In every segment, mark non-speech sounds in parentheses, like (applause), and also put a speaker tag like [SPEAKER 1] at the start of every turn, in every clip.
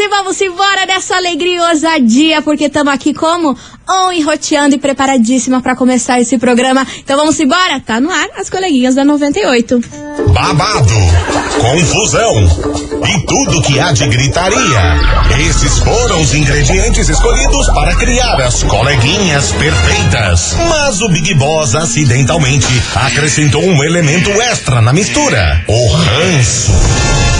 [SPEAKER 1] e vamos embora dessa alegria e ousadia, porque estamos aqui como? On enroteando e preparadíssima para começar esse programa. Então vamos embora? Tá no ar as coleguinhas da 98.
[SPEAKER 2] Babado, confusão e tudo que há de gritaria. Esses foram os ingredientes escolhidos para criar as coleguinhas perfeitas. Mas o Big Boss acidentalmente acrescentou um elemento extra na mistura: o ranço.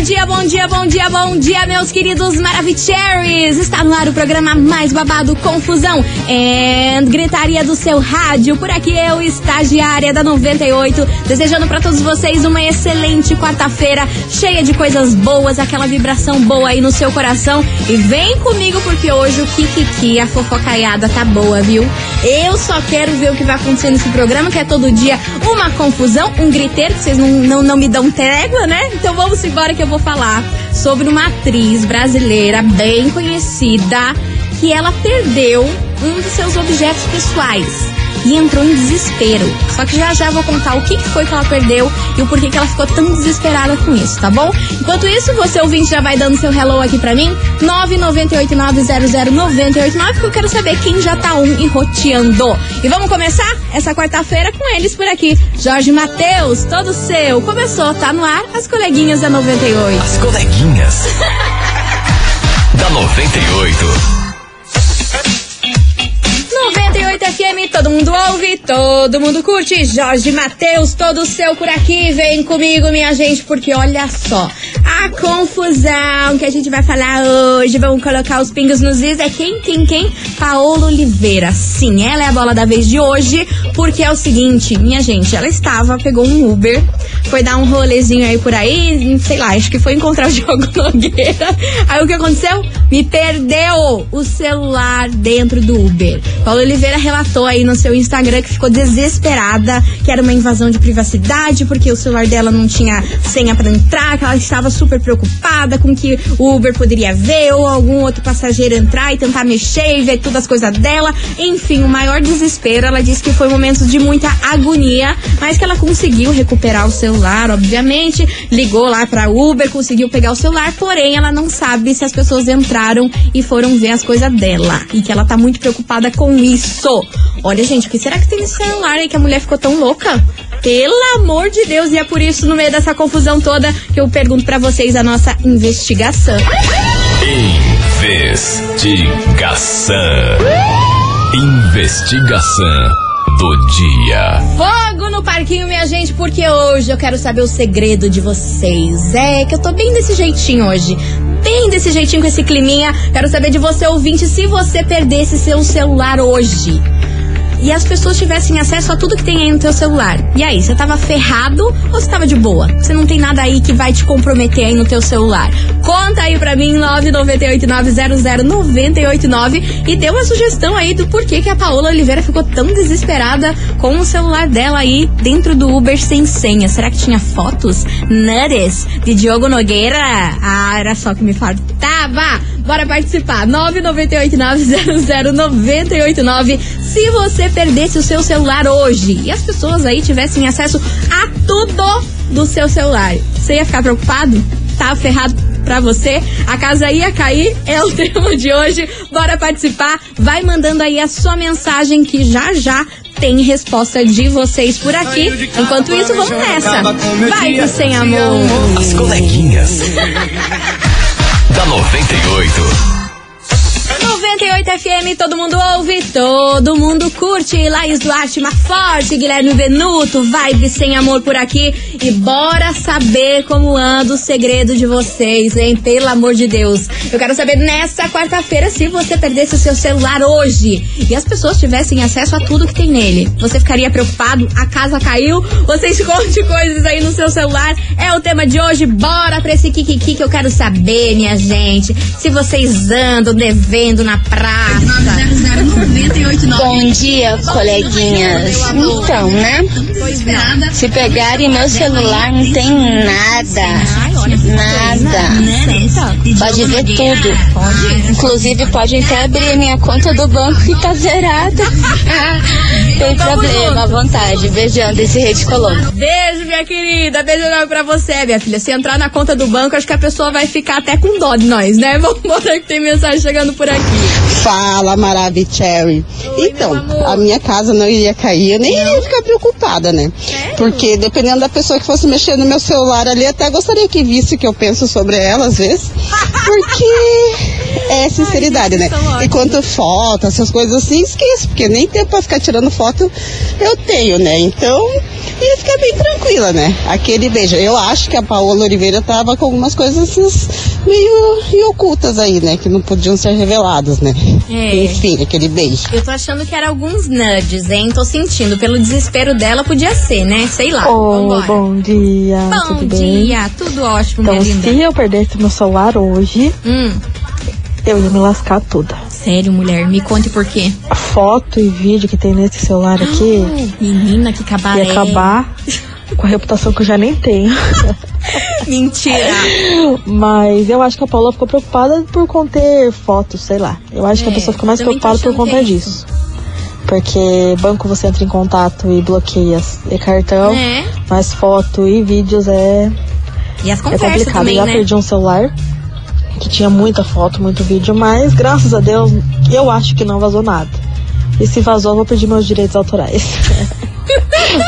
[SPEAKER 1] Bom dia, bom dia, bom dia, bom dia, meus queridos Maravicheries! Está no ar o programa mais babado Confusão e Gritaria do seu rádio. Por aqui eu, estagiária da 98, desejando para todos vocês uma excelente quarta-feira, cheia de coisas boas, aquela vibração boa aí no seu coração. E vem comigo porque hoje o Kikiki, a fofocaiada tá boa, viu? Eu só quero ver o que vai acontecer nesse programa, que é todo dia uma confusão, um griteiro, que vocês não, não, não me dão trégua, né? Então vamos embora que eu vou falar sobre uma atriz brasileira bem conhecida que ela perdeu um dos seus objetos pessoais e entrou em desespero. Só que já já vou contar o que foi que ela perdeu e o porquê que ela ficou tão desesperada com isso, tá bom? Enquanto isso, você ouvinte já vai dando seu hello aqui pra mim, 998900989, porque eu quero saber quem já tá um e roteando. E vamos começar essa quarta-feira com eles por aqui. Jorge Matheus, todo seu. Começou, tá no ar, as coleguinhas da 98.
[SPEAKER 3] As coleguinhas. (laughs) da 98.
[SPEAKER 1] 98 FM, todo mundo ouve, todo mundo curte. Jorge Matheus, todo seu por aqui. Vem comigo, minha gente, porque olha só. A confusão que a gente vai falar hoje, vamos colocar os pingos nos is, é quem, quem, quem? Paola Oliveira. Sim, ela é a bola da vez de hoje, porque é o seguinte, minha gente, ela estava, pegou um Uber, foi dar um rolezinho aí por aí, sei lá, acho que foi encontrar o Diogo (laughs) Nogueira. Aí o que aconteceu? Me perdeu o celular dentro do Uber. Paola Oliveira relatou aí no seu Instagram que ficou desesperada, que era uma invasão de privacidade, porque o celular dela não tinha senha para entrar, que ela estava super preocupada com que o Uber poderia ver ou algum outro passageiro entrar e tentar mexer e ver todas as coisas dela. Enfim, o maior desespero. Ela disse que foi momentos de muita agonia, mas que ela conseguiu recuperar o celular, obviamente. Ligou lá para Uber, conseguiu pegar o celular, porém ela não sabe se as pessoas entraram e foram ver as coisas dela. E que ela tá muito preocupada com isso. Olha, gente, o que será que tem nesse celular aí que a mulher ficou tão louca? Pelo amor de Deus, e é por isso, no meio dessa confusão toda, que eu pergunto para vocês a nossa investigação.
[SPEAKER 3] Investigação. Investigação do dia.
[SPEAKER 1] Fogo no parquinho, minha gente, porque hoje eu quero saber o segredo de vocês. É que eu tô bem desse jeitinho hoje. Bem desse jeitinho com esse climinha. Quero saber de você, ouvinte, se você perdesse seu celular hoje e as pessoas tivessem acesso a tudo que tem aí no teu celular. E aí, você tava ferrado ou você tava de boa? Você não tem nada aí que vai te comprometer aí no teu celular. Conta aí pra mim, 998900989 e dê uma sugestão aí do porquê que a Paola Oliveira ficou tão desesperada com o celular dela aí dentro do Uber sem senha. Será que tinha fotos? Nudes de Diogo Nogueira? Ah, era só que me faltava. Bora participar. 998900989. Se você perdesse o seu celular hoje e as pessoas aí tivessem acesso a tudo do seu celular, você ia ficar preocupado? Tá ferrado pra você? A casa ia cair? É o (laughs) tema de hoje. Bora participar. Vai mandando aí a sua mensagem que já já tem resposta de vocês por aqui. Enquanto isso, vamos nessa. Vai pro sem amor.
[SPEAKER 3] As coleguinhas. (laughs) da 98.
[SPEAKER 1] 98 FM, todo mundo ouve, todo mundo curte. Laís Duarte, Forte, Guilherme Venuto, vibe sem amor por aqui. E bora saber como anda o segredo de vocês, hein? Pelo amor de Deus. Eu quero saber nessa quarta-feira se você perdesse o seu celular hoje e as pessoas tivessem acesso a tudo que tem nele. Você ficaria preocupado? A casa caiu? Você esconde (laughs) coisas aí no seu celular? É o tema de hoje. Bora pra esse kikiki que eu quero saber, minha gente. Se vocês andam devendo na praça.
[SPEAKER 4] Bom dia, coleguinhas. Então, né? Se pegarem meu celular, não tem nada. Nada. Pode ver tudo. Inclusive, pode até abrir a minha conta do banco que tá zerada. (laughs) Tem
[SPEAKER 1] Vamos
[SPEAKER 4] problema, à vontade. Beijão desse Rede Colombo.
[SPEAKER 1] Beijo, minha querida. Beijo enorme pra você, minha filha. Se entrar na conta do banco, acho que a pessoa vai ficar até com dó de nós, né? (laughs) Vambora que tem mensagem chegando por aqui.
[SPEAKER 5] Fala, Maravicherry. Então, a minha casa não iria cair, eu nem iria ficar preocupada, né? Porque dependendo da pessoa que fosse mexer no meu celular ali, até gostaria que visse o que eu penso sobre ela às vezes. (laughs) Porque é sinceridade, né?
[SPEAKER 1] são ótimos.
[SPEAKER 5] E quanto foto, essas coisas assim, esqueço, porque nem tempo pra ficar tirando foto eu tenho, né? Então, ia ficar bem tranquila, né? Aquele beijo. Eu acho que a Paola Oliveira tava com algumas coisas assim, meio e ocultas aí, né? Que não podiam ser reveladas, né?
[SPEAKER 1] É.
[SPEAKER 5] Enfim, aquele beijo.
[SPEAKER 1] Eu tô achando que era alguns nudges, hein? Tô sentindo. Pelo desespero dela, podia ser, né? Sei lá. Vambora.
[SPEAKER 6] bom dia,
[SPEAKER 1] Bom
[SPEAKER 6] tudo bem?
[SPEAKER 1] dia, tudo ótimo,
[SPEAKER 6] Então,
[SPEAKER 1] minha linda.
[SPEAKER 6] se eu perdesse meu celular hoje,
[SPEAKER 1] Hum,
[SPEAKER 6] eu ia me lascar toda.
[SPEAKER 1] sério, mulher, me conte por quê.
[SPEAKER 6] A foto e vídeo que tem nesse celular aqui
[SPEAKER 1] Menina, que cabaré.
[SPEAKER 6] ia acabar com a reputação que eu já nem tenho. (laughs)
[SPEAKER 1] Mentira.
[SPEAKER 6] Mas eu acho que a Paula ficou preocupada por conter fotos, sei lá. Eu acho que
[SPEAKER 1] É,
[SPEAKER 6] a pessoa fica mais preocupada por
[SPEAKER 1] que
[SPEAKER 6] conta
[SPEAKER 1] é isso.
[SPEAKER 6] disso. Porque banco você entra em contato e bloqueia e cartão,
[SPEAKER 1] É.
[SPEAKER 6] mas foto e vídeos é
[SPEAKER 1] E as
[SPEAKER 6] É
[SPEAKER 1] conversas
[SPEAKER 6] complicado.
[SPEAKER 1] também,
[SPEAKER 6] eu já
[SPEAKER 1] né?
[SPEAKER 6] perdi um celular que tinha muita foto, muito vídeo, mas graças a Deus eu acho que não vazou nada. E se vazou, eu vou pedir meus direitos autorais. (laughs)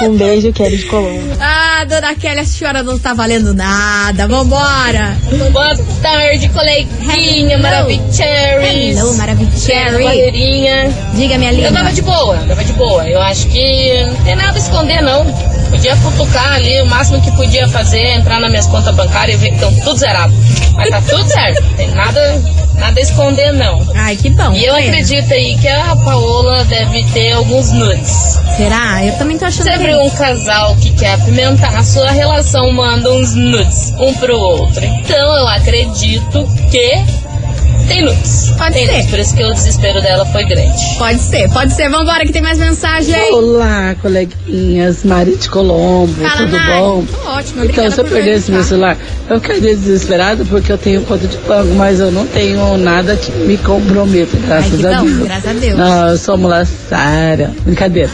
[SPEAKER 6] um beijo, Kelly de Colombo.
[SPEAKER 1] Ah, dona Kelly, a senhora não tá valendo nada. Vambora.
[SPEAKER 7] Boa tarde, coleguinha.
[SPEAKER 1] Hello, Maravicherry.
[SPEAKER 7] Valerinha.
[SPEAKER 1] Diga, minha linda.
[SPEAKER 7] Eu tava de boa, tava de boa. Eu acho que não tem nada a esconder, não. Podia futucar ali, o máximo que podia fazer é entrar nas minhas contas bancárias e ver que estão tudo zerado. Mas tá tudo certo, tem nada, nada a esconder, não.
[SPEAKER 1] Ai, que bom.
[SPEAKER 7] E eu
[SPEAKER 1] Pena.
[SPEAKER 7] acredito aí que a Paola deve ter alguns nudes.
[SPEAKER 1] Será? Eu também tô achando
[SPEAKER 7] Sempre
[SPEAKER 1] que...
[SPEAKER 7] um casal que quer apimentar a sua relação manda uns nudes um pro outro. Então eu acredito que tem nudes.
[SPEAKER 1] Pode
[SPEAKER 7] tem
[SPEAKER 1] ser.
[SPEAKER 7] nudes, por isso que o desespero dela foi grande.
[SPEAKER 1] Pode ser, pode ser. Vambora que tem mais mensagem.
[SPEAKER 8] Olá, coleguinhas, Mari de Colombo,
[SPEAKER 1] Fala,
[SPEAKER 8] tudo
[SPEAKER 1] Mari.
[SPEAKER 8] bom?
[SPEAKER 1] Tô ótimo,
[SPEAKER 8] Então, se eu perdesse meu celular, eu ficaria desesperada porque eu tenho conta de banco, mas eu não tenho nada que me comprometa, graças
[SPEAKER 1] que
[SPEAKER 8] a
[SPEAKER 1] bom,
[SPEAKER 8] Deus.
[SPEAKER 1] graças a Deus.
[SPEAKER 8] Não, eu sou mulher Sara, brincadeira.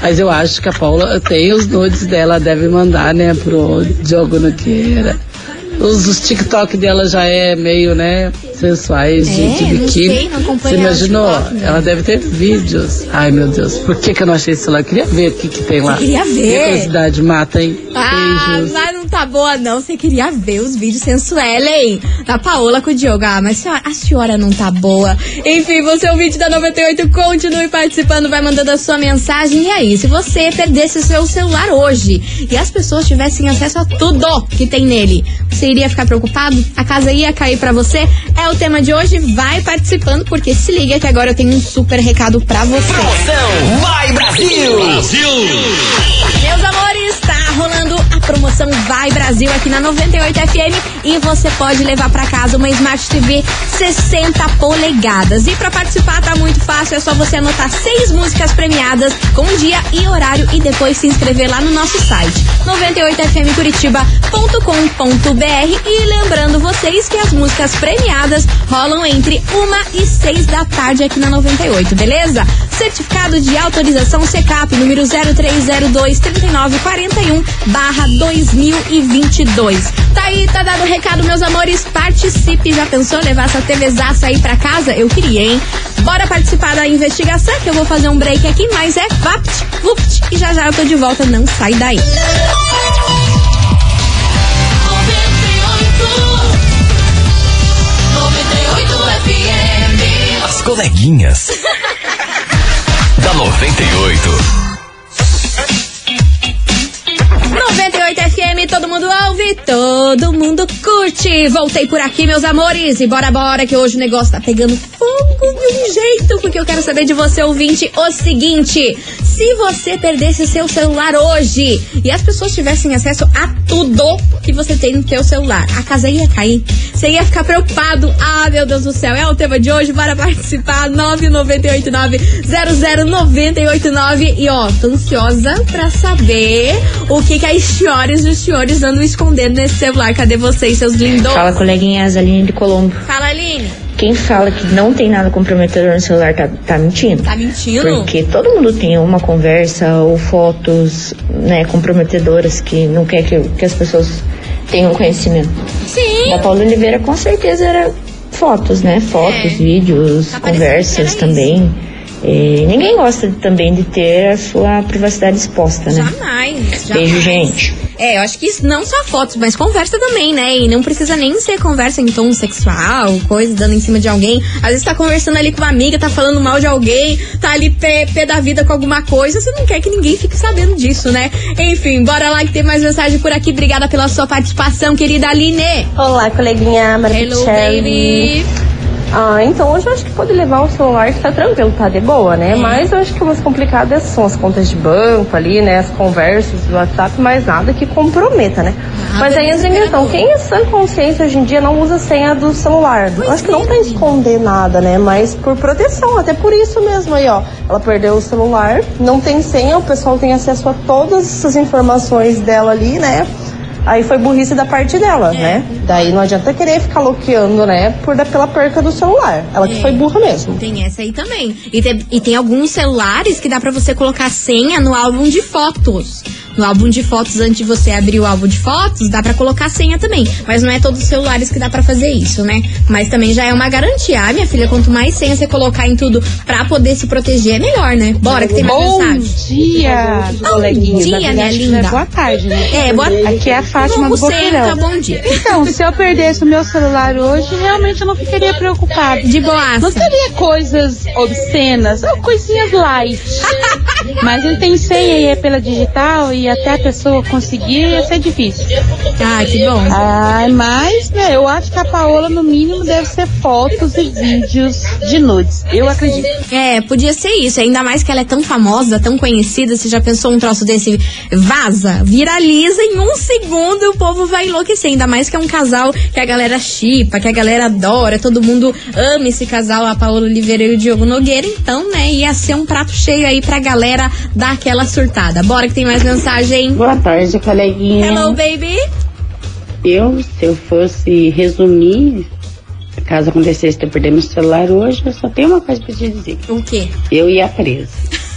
[SPEAKER 8] Mas eu acho que a Paula tem os nudes dela, deve mandar, né, pro Diogo Nogueira. Os, os TikTok dela já é meio, né, sensuais de,
[SPEAKER 1] É,
[SPEAKER 8] de
[SPEAKER 1] não
[SPEAKER 8] biquíni.
[SPEAKER 1] sei, não
[SPEAKER 8] Você imaginou?
[SPEAKER 1] TikTok, né?
[SPEAKER 8] Ela deve ter vídeos. Ai, meu Deus, por que que eu não achei esse celular? Eu queria ver o que que tem lá.
[SPEAKER 1] Você queria ver?
[SPEAKER 8] Minha curiosidade mata, hein?
[SPEAKER 1] Ah,
[SPEAKER 8] Beijos.
[SPEAKER 1] mas não tá boa não. Você queria ver os vídeos sensuais, hein? Da Paola com o Diogo. Ah, mas senhora- a senhora não tá boa. Enfim, você é o vídeo da 98, continue participando, vai mandando a sua mensagem. E aí, se você perdesse o seu celular hoje e as pessoas tivessem acesso a tudo que tem nele, você iria ficar preocupado? A casa ia cair pra você? É o tema de hoje. Vai participando, porque se liga que agora eu tenho um super recado pra você.
[SPEAKER 3] Promoção Vai Brasil!
[SPEAKER 1] Meus amores, promoção Vai Brasil aqui na 98 FM e você pode levar pra casa uma Smart TV 60 polegadas. E pra participar tá muito fácil, é só você anotar seis músicas premiadas com dia e horário e depois se inscrever lá no nosso site 98fmcuritiba.com.br e lembrando vocês que as músicas premiadas rolam entre uma e seis da tarde aqui na 98, beleza? Certificado de autorização CECAP número 0302 3941 barra 2022. Tá aí, tá dado o recado, meus amores. Participe. Já pensou levar essa TVzaça aí pra casa? Eu queria, hein? Bora participar da investigação, que eu vou fazer um break aqui, mas é vapt, vupt, e já já eu tô de volta, não sai daí.
[SPEAKER 3] As coleguinhas. (laughs) da 98.
[SPEAKER 1] 98 FM, todo mundo ouve, todo mundo curte. Voltei por aqui, meus amores, e bora, bora, que hoje o negócio tá pegando fogo de jeito, porque eu quero saber de você, ouvinte, o seguinte: se você perdesse seu celular hoje e as pessoas tivessem acesso a tudo que você tem no seu celular, a casa ia cair? Você ia ficar preocupado? Ah, meu Deus do céu, é o tema de hoje, bora participar, 9989-00989. E ó, tô ansiosa pra saber o que, que as senhoras e os senhores senhores andam escondendo nesse celular. Cadê vocês, seus lindos?
[SPEAKER 9] Fala, coleguinhas, Aline de Colombo.
[SPEAKER 1] Fala, Aline.
[SPEAKER 9] Quem fala que não tem nada comprometedor no celular tá, tá mentindo.
[SPEAKER 1] Tá mentindo?
[SPEAKER 9] Porque todo mundo tem uma conversa ou fotos né, comprometedoras que não quer que, que as pessoas tenham conhecimento.
[SPEAKER 1] Sim.
[SPEAKER 9] Da Paula Oliveira com certeza era fotos, né? Fotos,
[SPEAKER 1] É.
[SPEAKER 9] vídeos,
[SPEAKER 1] Tá
[SPEAKER 9] conversas
[SPEAKER 1] que era
[SPEAKER 9] É, ninguém gosta também de ter a sua privacidade exposta, né?
[SPEAKER 1] Jamais. jamais.
[SPEAKER 9] Beijo, gente.
[SPEAKER 1] É, eu acho que isso não só fotos, mas conversa também, né? E não precisa nem ser conversa em tom sexual, coisa dando em cima de alguém. Às vezes tá conversando ali com uma amiga, tá falando mal de alguém, tá ali pé, pé da vida com alguma coisa, você não quer que ninguém fique sabendo disso, né? Enfim, bora lá que tem mais mensagem por aqui. Obrigada pela sua participação, querida Aline.
[SPEAKER 10] Olá, coleguinha
[SPEAKER 1] Hello, baby.
[SPEAKER 10] Ah, então hoje eu acho que pode levar o celular que tá tranquilo, tá de boa, né? Mas eu acho que umas complicadas são as contas de banco ali, né? As conversas do WhatsApp, mas nada que comprometa, né? mas aí entra em questão, quem é sã consciência hoje em dia não usa senha do celular? eu acho que não pra esconder nada, né? Mas por proteção, até por isso mesmo aí, ó. Ela perdeu o celular, não tem senha, o pessoal tem acesso a todas essas informações dela ali, né? Aí foi burrice da parte dela, né? Daí não adianta querer ficar bloqueando, né? Por pela perca do celular. Ela que
[SPEAKER 1] É.
[SPEAKER 10] foi burra mesmo.
[SPEAKER 1] Tem essa aí também. E tem, e tem alguns celulares que dá pra você colocar senha no álbum de fotos. No álbum de fotos, antes de você abrir o álbum de fotos, dá pra colocar senha também. Mas não é todos os celulares que dá pra fazer isso, né? Mas também já é uma garantia. Ah, minha filha, quanto mais senha você colocar em tudo pra poder se proteger, é melhor, né? Bora que tem mais
[SPEAKER 11] Bom
[SPEAKER 1] mensagem.
[SPEAKER 11] dia,
[SPEAKER 1] Bom dia, minha
[SPEAKER 11] verdade,
[SPEAKER 1] linda.
[SPEAKER 11] é boa tarde, né?
[SPEAKER 1] É, boa
[SPEAKER 11] Aqui é a Fátima do Boqueirão.
[SPEAKER 1] bom dia.
[SPEAKER 11] Então, se eu perdesse o meu celular hoje, realmente eu não ficaria preocupada.
[SPEAKER 1] De boaça.
[SPEAKER 11] Não seria coisas obscenas, ou coisinhas light. (laughs) Mas ele tem senha e é pela digital e até a pessoa conseguir ia ser difícil.
[SPEAKER 1] Ah, que bom.
[SPEAKER 11] Ai, mas, né, eu acho que a Paola, no mínimo, deve ser fotos e vídeos de nudes. Eu acredito.
[SPEAKER 1] É, podia ser isso. Ainda mais que ela é tão famosa, tão conhecida. Você já pensou um troço desse? Vaza, viraliza em um segundo e o povo vai enlouquecer. Ainda mais que é um casal que a galera chipa, que a galera adora. Todo mundo ama esse casal, a Paola Oliveira e o Diogo Nogueira. Então, né, ia ser um prato cheio aí pra galera dar aquela surtada. Bora que tem mais mensagem.
[SPEAKER 12] Boa tarde, coleguinha.
[SPEAKER 1] Hello, baby.
[SPEAKER 12] Eu, se eu fosse resumir, caso acontecesse de eu perder meu celular hoje, eu só tenho uma coisa pra te dizer.
[SPEAKER 1] O quê?
[SPEAKER 12] Eu ia presa.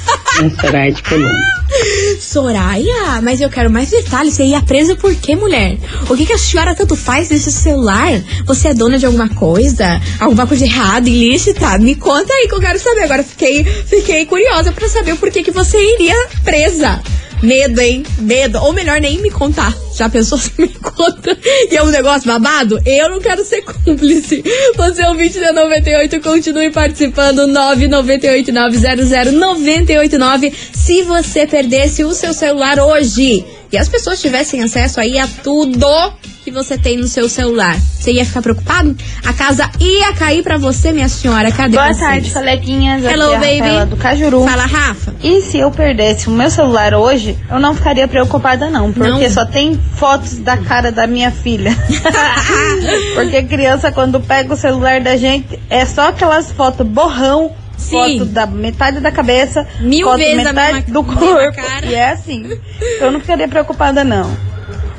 [SPEAKER 12] (laughs) na Soraya de Colombo. (laughs)
[SPEAKER 1] Soraya, mas eu quero mais detalhes. Você ia presa por quê, mulher? O que, que a senhora tanto faz nesse celular? Você é dona de alguma coisa? Alguma coisa errada, ilícita? Me conta aí que eu quero saber. Agora fiquei, fiquei curiosa pra saber por que, que você iria presa. Medo, hein? Medo. Ou melhor, nem me contar. Já pensou se me conta e é um negócio babado? Eu não quero ser cúmplice. Você é o 20 da 98, continue participando. 998-900-989. Se você perdesse o seu celular hoje e as pessoas tivessem acesso aí a tudo que você tem no seu celular, você ia ficar preocupado? A casa ia cair pra você, minha senhora. Cadê
[SPEAKER 13] Boa
[SPEAKER 1] vocês?
[SPEAKER 13] tarde, coleguinhas.
[SPEAKER 1] Hello,
[SPEAKER 13] Aqui é
[SPEAKER 1] baby.
[SPEAKER 13] Rafaela do Cajuru.
[SPEAKER 1] Fala, Rafa.
[SPEAKER 13] E se eu perdesse o meu celular hoje, eu não ficaria preocupada não, porque
[SPEAKER 1] Não?
[SPEAKER 13] só tem fotos da cara da minha filha. (laughs) porque criança quando pega o celular da gente é só aquelas fotos borrão,
[SPEAKER 1] Sim.
[SPEAKER 13] foto da metade da cabeça,
[SPEAKER 1] Mil
[SPEAKER 13] foto
[SPEAKER 1] vezes a
[SPEAKER 13] metade
[SPEAKER 1] mesma-
[SPEAKER 13] do corpo. E é assim. Eu não ficaria preocupada não.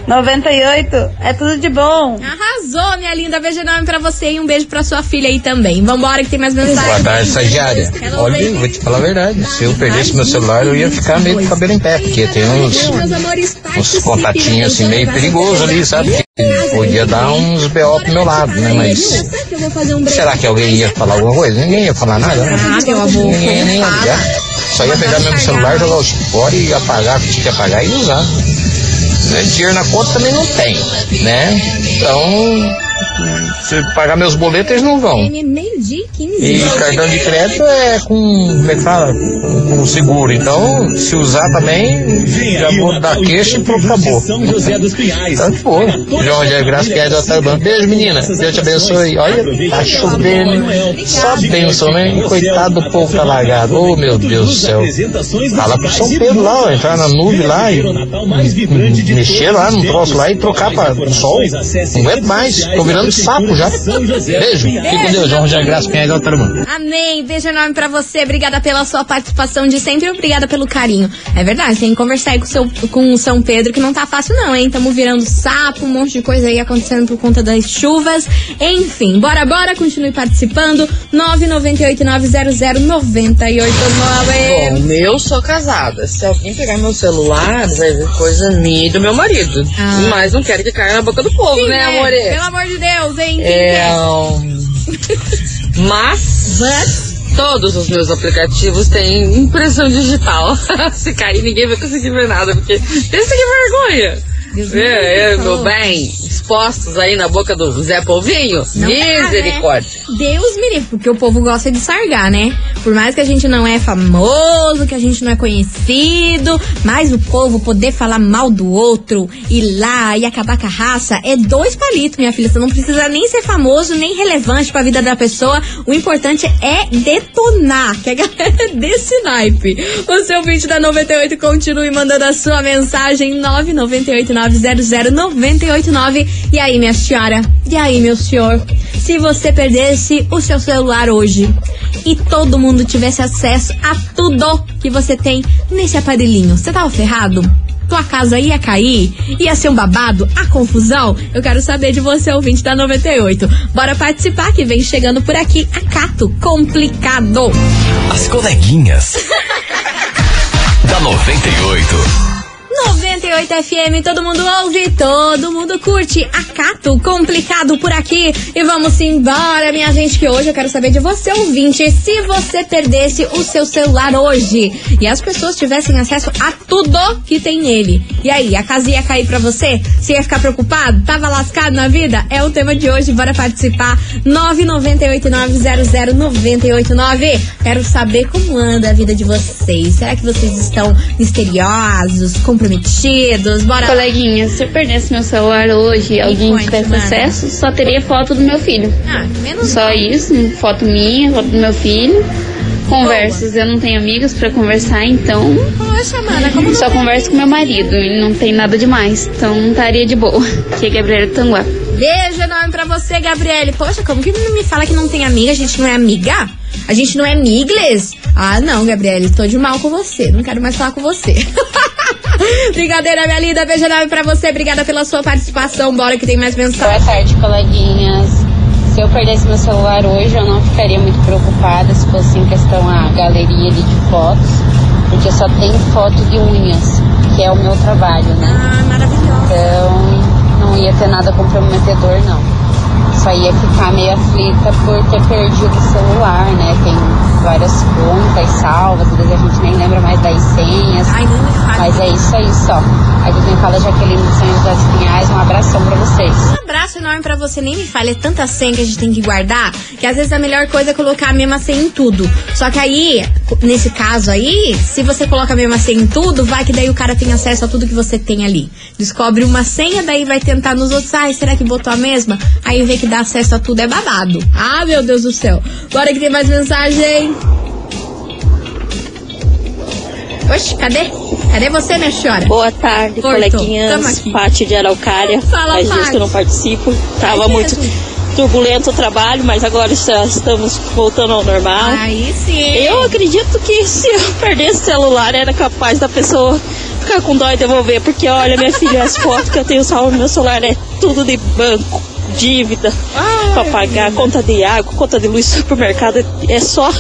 [SPEAKER 13] 98 é tudo de bom.
[SPEAKER 1] Arrasou, minha linda. Beijo enorme pra você e um beijo pra sua filha aí também. Vambora que tem mais mensagem.
[SPEAKER 14] Boa tarde, estagiária. Olha,
[SPEAKER 1] baby.
[SPEAKER 14] vou te falar a verdade. Se eu perdesse meu celular, eu ia ficar meio de cabelo em pé, porque tem uns,
[SPEAKER 1] Meus amores,
[SPEAKER 14] uns contatinhos assim meio perigosos ali, sabe? Que podia dar uns BO pro meu lado, né? Mas
[SPEAKER 1] Eu vou fazer um break.
[SPEAKER 14] será que alguém ia falar alguma coisa? Ninguém ia falar nada, né?
[SPEAKER 1] Ah, meu amor.
[SPEAKER 14] Ninguém ia nem olhar. Só ia pegar meu celular, jogar os fora e apagar o que tinha que apagar e usar. Né? Dinheiro na conta também não tem, né? Então, se pagar meus boletos, eles não vão.
[SPEAKER 1] Meio dia e 15.
[SPEAKER 14] E cartão de crédito é com, como é que fala? Com, seguro. Então, se usar também, já vou dar queixa e pronto, acabou. Então, de boa. João Rogério Graça, Pierre do Banco. Beijo, menina. Deus te abençoe. Olha, tá chovendo. Só bênção, né? Coitado do povo tá largado. Oh, meu Deus do céu. Fala pro São Pedro lá, ó, entrar na nuvem lá e mexer lá no troço lá e trocar para o sol. Não aguento mais. Tô virando sapo já. Beijo. Fique com Deus. João José Graça Pinheiro da Tarumã.
[SPEAKER 1] Amém. Beijo enorme pra você. Obrigada pela sua participação de sempre e obrigada pelo carinho. É verdade, tem que conversar aí com, o seu, com o São Pedro, que não tá fácil não, hein? Tamo virando sapo, um monte de coisa aí acontecendo por conta das chuvas. Enfim, bora, bora, continue participando. 998-900-989.
[SPEAKER 15] Bom, eu sou casada. Se alguém pegar meu celular, vai ver coisa minha e do meu marido.
[SPEAKER 1] Ah.
[SPEAKER 15] Mas não quero que caia na boca do povo,
[SPEAKER 1] Sim,
[SPEAKER 15] né,
[SPEAKER 1] né?
[SPEAKER 15] amore?
[SPEAKER 1] Pelo amor de Deus, hein? Quem
[SPEAKER 15] É,
[SPEAKER 1] quer? (laughs)
[SPEAKER 15] Mas todos os meus aplicativos têm impressão digital. (laughs) Se cair, ninguém vai conseguir ver nada, porque pensa que vergonha. É, é, meu bem, expostos aí na boca do Zé Polvinho.
[SPEAKER 1] Não dá,
[SPEAKER 15] Misericórdia.
[SPEAKER 1] né? Deus me livre, porque o povo gosta de sargar, né? Por mais que a gente não é famoso, que a gente não é conhecido, mas o povo poder falar mal do outro, ir lá e acabar com a raça, é dois palitos, minha filha. Você não precisa nem ser famoso, nem relevante pra vida da pessoa. O importante é detonar, que a (laughs) galera é desse naipe. O seu vídeo da 98 continue mandando a sua mensagem 998900989. E aí, minha senhora? E aí, meu senhor? Se você perdesse o seu celular hoje e todo mundo tivesse acesso a tudo que você tem nesse aparelhinho, você tava ferrado? Tua casa ia cair? Ia ser um babado? A confusão? Eu quero saber de você, ouvinte da 98. Bora participar que vem chegando por aqui a Cato Complicado.
[SPEAKER 3] As coleguinhas. (laughs) da 98.
[SPEAKER 1] 98 FM, todo mundo ouve, todo mundo curte. Acato complicado por aqui. E vamos embora, minha gente, que hoje eu quero saber de você, ouvinte, se você perdesse o seu celular hoje e as pessoas tivessem acesso a tudo que tem nele. E aí, a casa ia cair pra você? Você ia ficar preocupado? Tava lascado na vida? É o tema de hoje, bora participar. 998900989. Quero saber como anda a vida de vocês. Será que vocês estão misteriosos, comprometidos? Bora lá.
[SPEAKER 16] Coleguinha, se eu perdesse meu celular hoje e alguém
[SPEAKER 1] conte,
[SPEAKER 16] tivesse
[SPEAKER 1] mana.
[SPEAKER 16] acesso, só teria foto do meu filho.
[SPEAKER 1] Ah, menos
[SPEAKER 16] Só isso, foto minha, foto do meu filho. Conversas, eu não tenho amigos pra conversar, então
[SPEAKER 1] Poxa, mana, como não
[SPEAKER 16] só converso com meu marido. Ele não tem nada demais, então estaria de boa. Que é Gabriela Tanguá.
[SPEAKER 1] Beijo enorme pra você, Gabriele. Poxa, como que não me fala que não tem amiga? A gente não é amiga? A gente não é amigles? Ah, não, Gabriele, tô de mal com você. Não quero mais falar com você. (laughs) (laughs) Brincadeira, minha linda. Beijo enorme pra você. Obrigada pela sua participação. Bora que tem mais
[SPEAKER 16] Boa
[SPEAKER 1] mensagem.
[SPEAKER 16] tarde, coleguinhas. Se eu perdesse meu celular hoje, eu não ficaria muito preocupada se fosse em questão a galeria ali de fotos, porque só tem foto de unhas, que é o meu trabalho, né?
[SPEAKER 1] Ah, maravilhosa.
[SPEAKER 16] Então não ia ter nada comprometedor, não. Só ia ficar meio aflita por ter perdido o celular, né? Tem várias contas salvas, às vezes a gente nem lembra mais das senhas.
[SPEAKER 1] Ai, me fale.
[SPEAKER 16] Mas é isso aí só. Aqui quem fala é Jaqueline dos Sonhos das Pinhais. Um abração pra vocês.
[SPEAKER 1] Um abraço enorme pra você, nem me fale, é tanta senha que a gente tem que guardar, que às vezes a melhor coisa é colocar a mesma senha em tudo. Só que aí, nesse caso aí, se você coloca a mesma senha em tudo, vai que daí o cara tem acesso a tudo que você tem ali. Descobre uma senha, daí vai tentar nos outros, ai, será que botou a mesma? Aí vê que dá acesso a tudo, é babado. Ah, meu Deus do céu. Bora que tem mais mensagem. Oxe, cadê? Cadê você, minha senhora?
[SPEAKER 17] Boa tarde.
[SPEAKER 1] Tamo
[SPEAKER 17] coleguinhas. Pati de Araucária.
[SPEAKER 1] Fala,
[SPEAKER 17] Faz dias que eu não participo. Tava muito turbulento o trabalho, mas agora já estamos voltando ao normal.
[SPEAKER 1] Aí sim.
[SPEAKER 17] Eu acredito que se eu (laughs) perdesse o celular, era capaz da pessoa ficar com dó e devolver. Porque olha, minha filha, as fotos que eu tenho salvo no meu celular é tudo de banco, dívida pra pagar, conta de água, conta de luz, supermercado. É só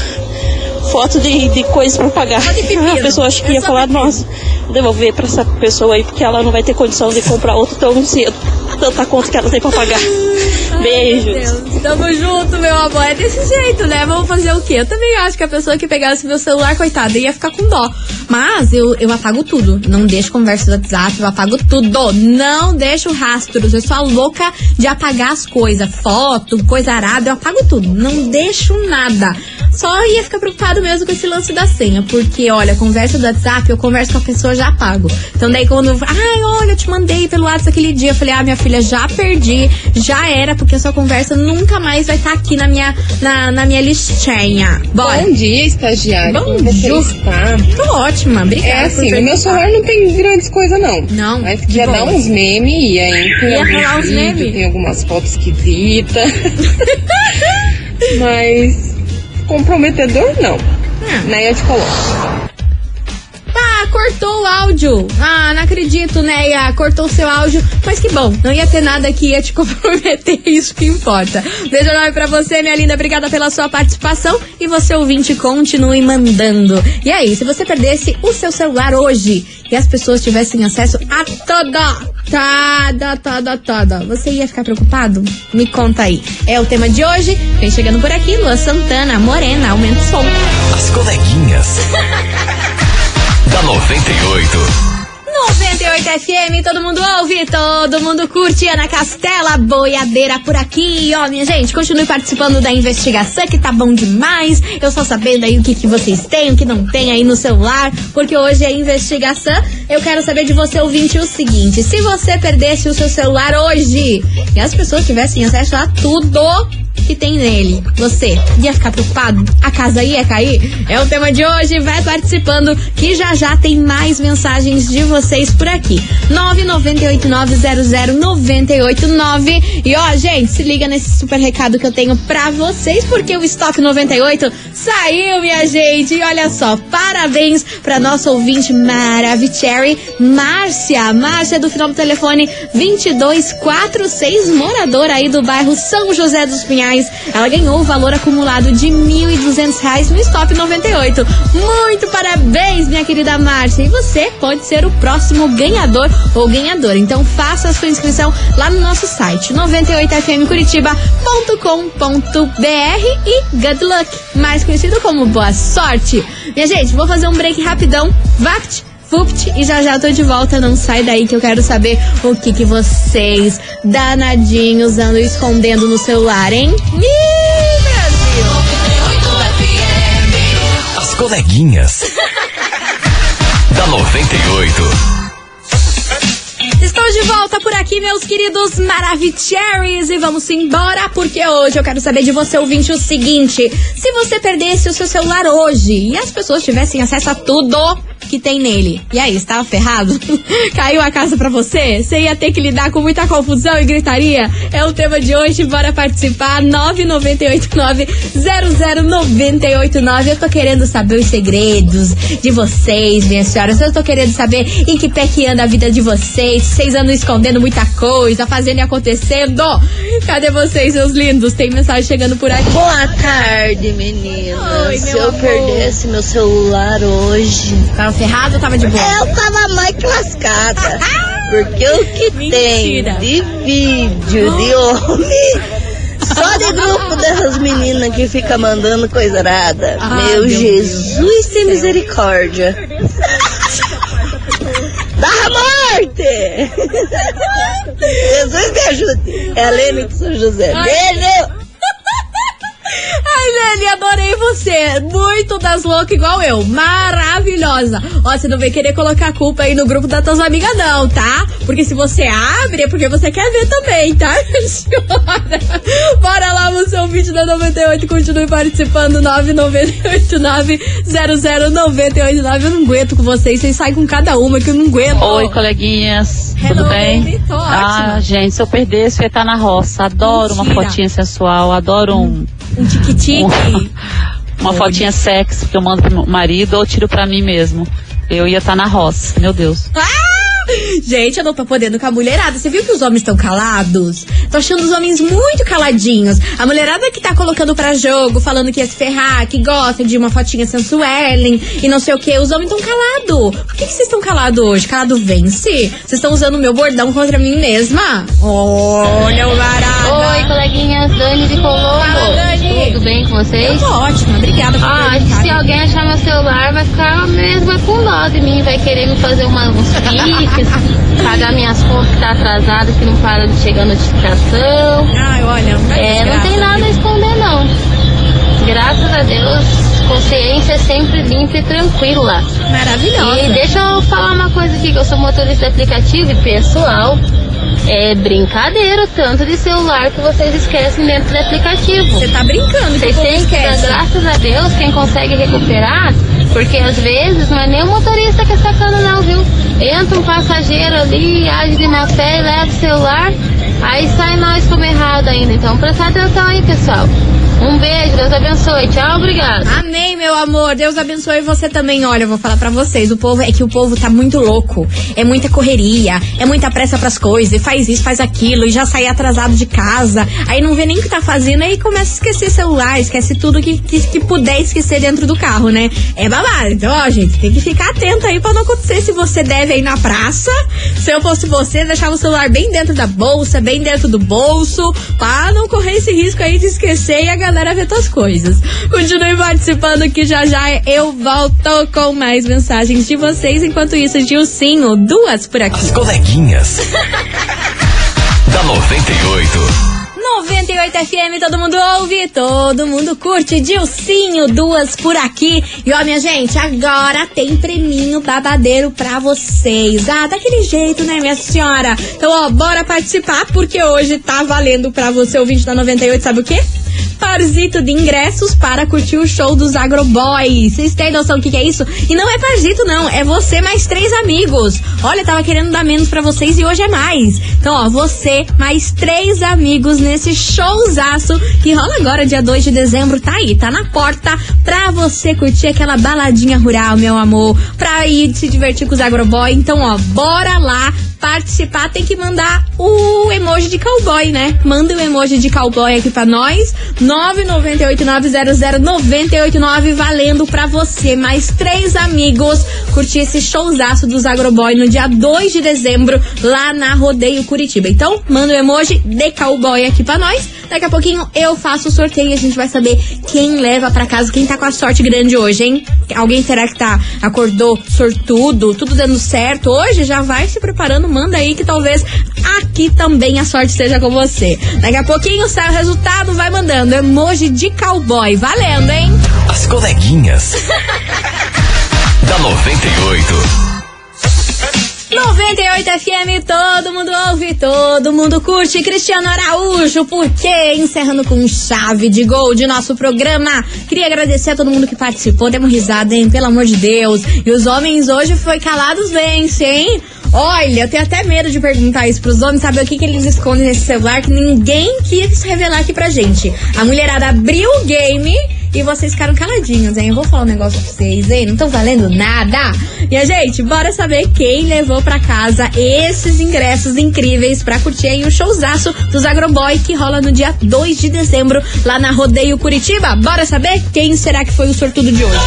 [SPEAKER 17] foto de, de coisas pra pagar. (laughs) A pessoa acha que ia falar, nossa, vou devolver pra essa pessoa aí, porque ela não vai ter condição de comprar outro tão cedo. Tanta conta que ela tem pra pagar. (laughs) Beijos.
[SPEAKER 1] Tamo junto, meu amor. É desse jeito, né? Vamos fazer o quê? Eu também acho que a pessoa que pegasse meu celular, coitada, ia ficar com dó. Mas eu, eu apago tudo. Não deixo conversa do WhatsApp, eu apago tudo. Não deixo rastros. Eu sou a louca de apagar as coisas. Foto, coisa arada, eu apago tudo. Não deixo nada. Só ia ficar preocupado mesmo com esse lance da senha. Porque, olha, conversa do WhatsApp, eu converso com a pessoa, já apago. Então daí quando. Ai, olha, eu te mandei pelo WhatsApp aquele dia. Eu falei, ah, minha filha, já perdi. Já era, porque porque a sua conversa nunca mais vai estar aqui na minha, na, na minha listinha. Bora.
[SPEAKER 18] Bom dia, estagiário.
[SPEAKER 1] Bom
[SPEAKER 18] você
[SPEAKER 1] dia.
[SPEAKER 18] está?
[SPEAKER 1] Tô ótima, obrigada.
[SPEAKER 18] É assim, no meu celular não tem grandes coisas, não.
[SPEAKER 1] Não.
[SPEAKER 18] Mas
[SPEAKER 1] que bom.
[SPEAKER 18] dar uns memes, hein? Tem
[SPEAKER 1] Ia rolar uns memes?
[SPEAKER 18] Tem algumas fotos esquisitas. (laughs) Mas comprometedor, não.
[SPEAKER 1] Hum.
[SPEAKER 18] Né, eu te coloco.
[SPEAKER 1] Cortou o áudio. Ah, não acredito, né? Ia, cortou o seu áudio. Mas que bom, não ia ter nada que ia te (laughs) comprometer, isso que importa. Beijo enorme pra você, minha linda. Obrigada pela sua participação. E você, ouvinte, continue mandando. E aí, se você perdesse o seu celular hoje e as pessoas tivessem acesso a toda, toda, toda, toda, você ia ficar preocupado? Me conta aí. É o tema de hoje. Vem chegando por aqui, Lua Santana, Morena, aumenta o som.
[SPEAKER 3] As coleguinhas. (laughs) da 98.
[SPEAKER 1] 98 FM, todo mundo ouve, todo mundo curte. Ana Castela, boiadeira por aqui. Ó, minha gente, continue participando da investigação, que tá bom demais. Eu só sabendo aí o que, que vocês têm, o que não tem aí no celular, porque hoje é investigação. Eu quero saber de você, ouvinte, o seguinte: se você perdesse o seu celular hoje e as pessoas tivessem acesso a tudo que tem nele. Você ia ficar preocupado? A casa ia cair? É o tema de hoje. Vai participando que já já tem mais mensagens de vocês por aqui. 998900989. E ó, gente, se liga nesse super recado que eu tenho pra vocês, porque o estoque 98 saiu, minha gente. E olha só, parabéns pra nossa ouvinte Maravicherry, Márcia. Márcia do final do telefone 2246, moradora aí do bairro São José dos Pinhais. Ela ganhou o valor acumulado de 1.200 reais no Stop 98. Muito parabéns, minha querida Márcia. E você pode ser o próximo ganhador ou ganhadora. Então faça a sua inscrição lá no nosso site 98fmcuritiba.com.br e good luck, mais conhecido como boa sorte. Minha gente, vou fazer um break rapidão. Vact Fupt e já já tô de volta, não sai daí que eu quero saber o que que vocês, danadinhos, andam escondendo no celular, hein? Ih, Brasil!
[SPEAKER 3] As coleguinhas. (laughs) da 98.
[SPEAKER 1] Estou de volta por aqui, meus queridos Maravicheries, e vamos embora, porque hoje eu quero saber de você, ouvinte, o seguinte: se você perdesse o seu celular hoje e as pessoas tivessem acesso a tudo que tem nele, e aí, estava ferrado? (laughs) Caiu a casa pra você? Você ia ter que lidar com muita confusão e gritaria? É o tema de hoje, bora participar, 998900989. Eu tô querendo saber os segredos de vocês, minhas senhoras. Eu tô querendo saber em que pé que anda a vida de vocês. Vocês andam escondendo muita coisa, fazendo e acontecendo. Cadê vocês, seus lindos? Tem mensagem chegando por aqui.
[SPEAKER 19] Boa tarde, meninas.
[SPEAKER 1] Oi,
[SPEAKER 19] Se eu
[SPEAKER 1] amor.
[SPEAKER 19] perdesse meu celular hoje.
[SPEAKER 1] Tava ferrado ou tava de boa?
[SPEAKER 19] Eu tava mais lascada. Porque o que tem de vídeo de homem. Só de grupo dessas meninas que fica mandando coisa errada.
[SPEAKER 1] Ah,
[SPEAKER 19] meu
[SPEAKER 1] meu
[SPEAKER 19] Jesus, tem misericórdia. Da morte! (laughs) Jesus me ajude. É a Lene de São José. Beijo!
[SPEAKER 1] Lene, adorei você. Muito das loucas igual eu. Maravilhosa. Ó, você não vem querer colocar a culpa aí no grupo das tuas amigas, não, tá? Porque se você abre, é porque você quer ver também, tá? (laughs) Bora lá, você é o vídeo da 98. Continue participando. 998900989. Eu não aguento com vocês. Vocês saem com cada uma que eu não aguento.
[SPEAKER 20] Oi, coleguinhas.
[SPEAKER 1] Hello,
[SPEAKER 20] Tudo bem?
[SPEAKER 1] baby,
[SPEAKER 20] ah, gente, se eu perdesse, eu ia estar na roça. Adoro uma
[SPEAKER 1] Mentira.
[SPEAKER 20] fotinha sensual, adoro um.
[SPEAKER 1] Um tique-tique.
[SPEAKER 20] Uma fotinha sexy que eu mando pro meu marido ou tiro pra mim mesmo. Eu ia estar na roça, meu Deus.
[SPEAKER 1] Ah! (laughs) Gente, eu não tô podendo com a mulherada. Você viu que os homens estão calados? Tô achando os homens muito caladinhos. A mulherada que tá colocando pra jogo, falando que ia se ferrar, que gosta de uma fotinha sensuellen e não sei o que. Os homens estão calados. Por que, vocês estão calados hoje? Calado vence? Vocês estão usando o meu bordão contra mim mesma? Olha o barato.
[SPEAKER 21] Oi, coleguinhas, Dani de Colombo.
[SPEAKER 1] Fala, Dani.
[SPEAKER 21] Tudo bem com vocês?
[SPEAKER 1] Eu tô ótima, obrigada por
[SPEAKER 21] Ah, acho que se alguém achar meu celular, vai ficar mesmo com dó de mim, vai querer me fazer uma, (laughs) uns piques, pagar minhas contas que tá atrasada, que não para de chegar notificação.
[SPEAKER 1] Ai, olha, vai
[SPEAKER 21] É, não tem nada a esconder, não. Graças a Deus, consciência é sempre limpa e tranquila.
[SPEAKER 1] Maravilhosa.
[SPEAKER 21] E deixa eu falar uma coisa aqui, que eu sou motorista de aplicativo e pessoal, É brincadeira o tanto de celular que vocês esquecem dentro do aplicativo.
[SPEAKER 1] Você tá brincando que
[SPEAKER 21] Vocês
[SPEAKER 1] povo
[SPEAKER 21] têm que graças a Deus quem consegue recuperar, porque às vezes não é nem o motorista que é sacana não, viu? Entra um passageiro ali, age de má fé, leva o celular, aí sai nós como errado ainda. Então presta atenção aí, pessoal. Um beijo, Deus abençoe. Tchau, obrigado.
[SPEAKER 1] Amém, meu amor. Deus abençoe você também. Olha, eu vou falar pra vocês. O povo é que o povo tá muito louco. É muita correria, é muita pressa pras coisas. E faz isso, faz aquilo, e já sai atrasado de casa. Aí não vê nem o que tá fazendo, aí começa a esquecer celular, esquece tudo que, que, que puder esquecer dentro do carro, né? É babado. Então, ó, gente, tem que ficar atento aí pra não acontecer. Se você deve aí na praça, se eu fosse você, deixava o celular bem dentro da bolsa, bem dentro do bolso, pra não correr esse risco aí de esquecer e a ver tuas coisas. Continue participando que já já eu volto com mais mensagens de vocês. Enquanto isso, Gilcinho, duas por aqui.
[SPEAKER 3] As coleguinhas. da 98.
[SPEAKER 1] 98 FM, todo mundo ouve, todo mundo curte. Dilcinho, duas por aqui. E ó, minha gente, agora tem preminho babadeiro pra vocês. Ah, daquele jeito, né, minha senhora? Então, ó, bora participar, porque hoje tá valendo pra você, ouvinte da 98, sabe o quê? Parzito de ingressos para curtir o show dos Agroboys. Vocês têm noção do que, que é isso? E não é Parzito, não. É você mais três amigos. Olha, tava querendo dar menos pra vocês e hoje é mais. Então, ó, você mais três amigos nesse showzaço que rola agora, dia 2 de dezembro. Tá aí, tá na porta pra você curtir aquela baladinha rural, meu amor. Pra ir se divertir com os Agroboy. Então, ó, bora lá participar, tem que mandar o emoji de cowboy, né? Manda o emoji de cowboy aqui pra nós. 998900989 valendo pra você. Mais três amigos curtir esse showzaço dos Agroboy no dia 2 de dezembro lá na Rodeio Curitiba. Então, manda o emoji de cowboy aqui pra nós. Daqui a pouquinho eu faço o sorteio e a gente vai saber quem leva pra casa, quem tá com a sorte grande hoje, hein? Alguém será que tá acordou sortudo, tudo dando certo hoje? Já vai se preparando, manda aí que talvez aqui também a sorte esteja com você. Daqui a pouquinho sai o resultado, vai mandando emoji de cowboy, valendo, hein?
[SPEAKER 3] As coleguinhas. (laughs) da 98.
[SPEAKER 1] 98 FM, todo mundo ouve, todo mundo curte. Cristiano Araújo, por quê? Encerrando com chave de gol de nosso programa. Queria agradecer a todo mundo que participou, demos risada, hein? Pelo amor de Deus. E os homens hoje foi calados vence, hein? Olha, eu tenho até medo de perguntar isso pros homens, saber o que, que eles escondem nesse celular que ninguém quis revelar aqui pra gente. A mulherada abriu o game e vocês ficaram caladinhos, hein? Eu vou falar um negócio pra vocês, hein? Não estão valendo nada. E a gente, bora saber quem levou pra casa esses ingressos incríveis pra curtir o showzaço dos Agroboy que rola no dia 2 de dezembro lá na Rodeio Curitiba. Bora saber quem será que foi o sortudo de hoje?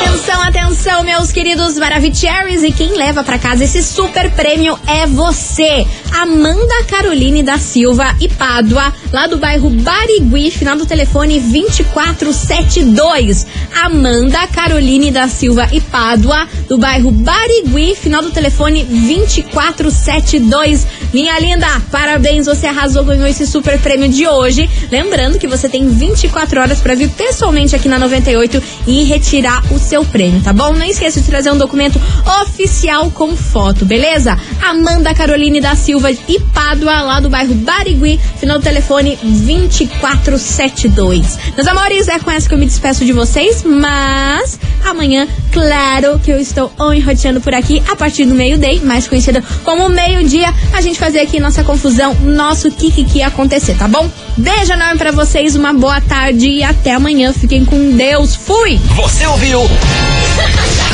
[SPEAKER 1] Atenção, atenção, meus queridos Maravicheries. E quem leva pra casa esse super prêmio é você, Amanda Caroline da Silva e Pádua, lá do bairro Barigui, final do telefone 2472. Amanda Caroline da Silva e Pádua, do bairro Barigui, final do telefone 2472. Minha linda, parabéns, você arrasou, ganhou esse super prêmio de hoje. Lembrando que você tem 24 horas pra vir pessoalmente aqui na 98 e retirar o seu prêmio, tá bom? Não esqueça de trazer um documento oficial com foto, beleza? Amanda Caroline da Silva e Pádua, lá do bairro Barigui, final do telefone 2472. Meus amores, é com essa que eu me despeço de vocês, mas amanhã, claro que eu estou enroteando por aqui a partir do meio-day, mais conhecida como meio-dia, a gente fazer aqui nossa confusão, nosso que acontecer, tá bom? Beijo enorme pra vocês, uma boa tarde e até amanhã. Fiquem com Deus. Fui!
[SPEAKER 3] Você ouviu? (laughs)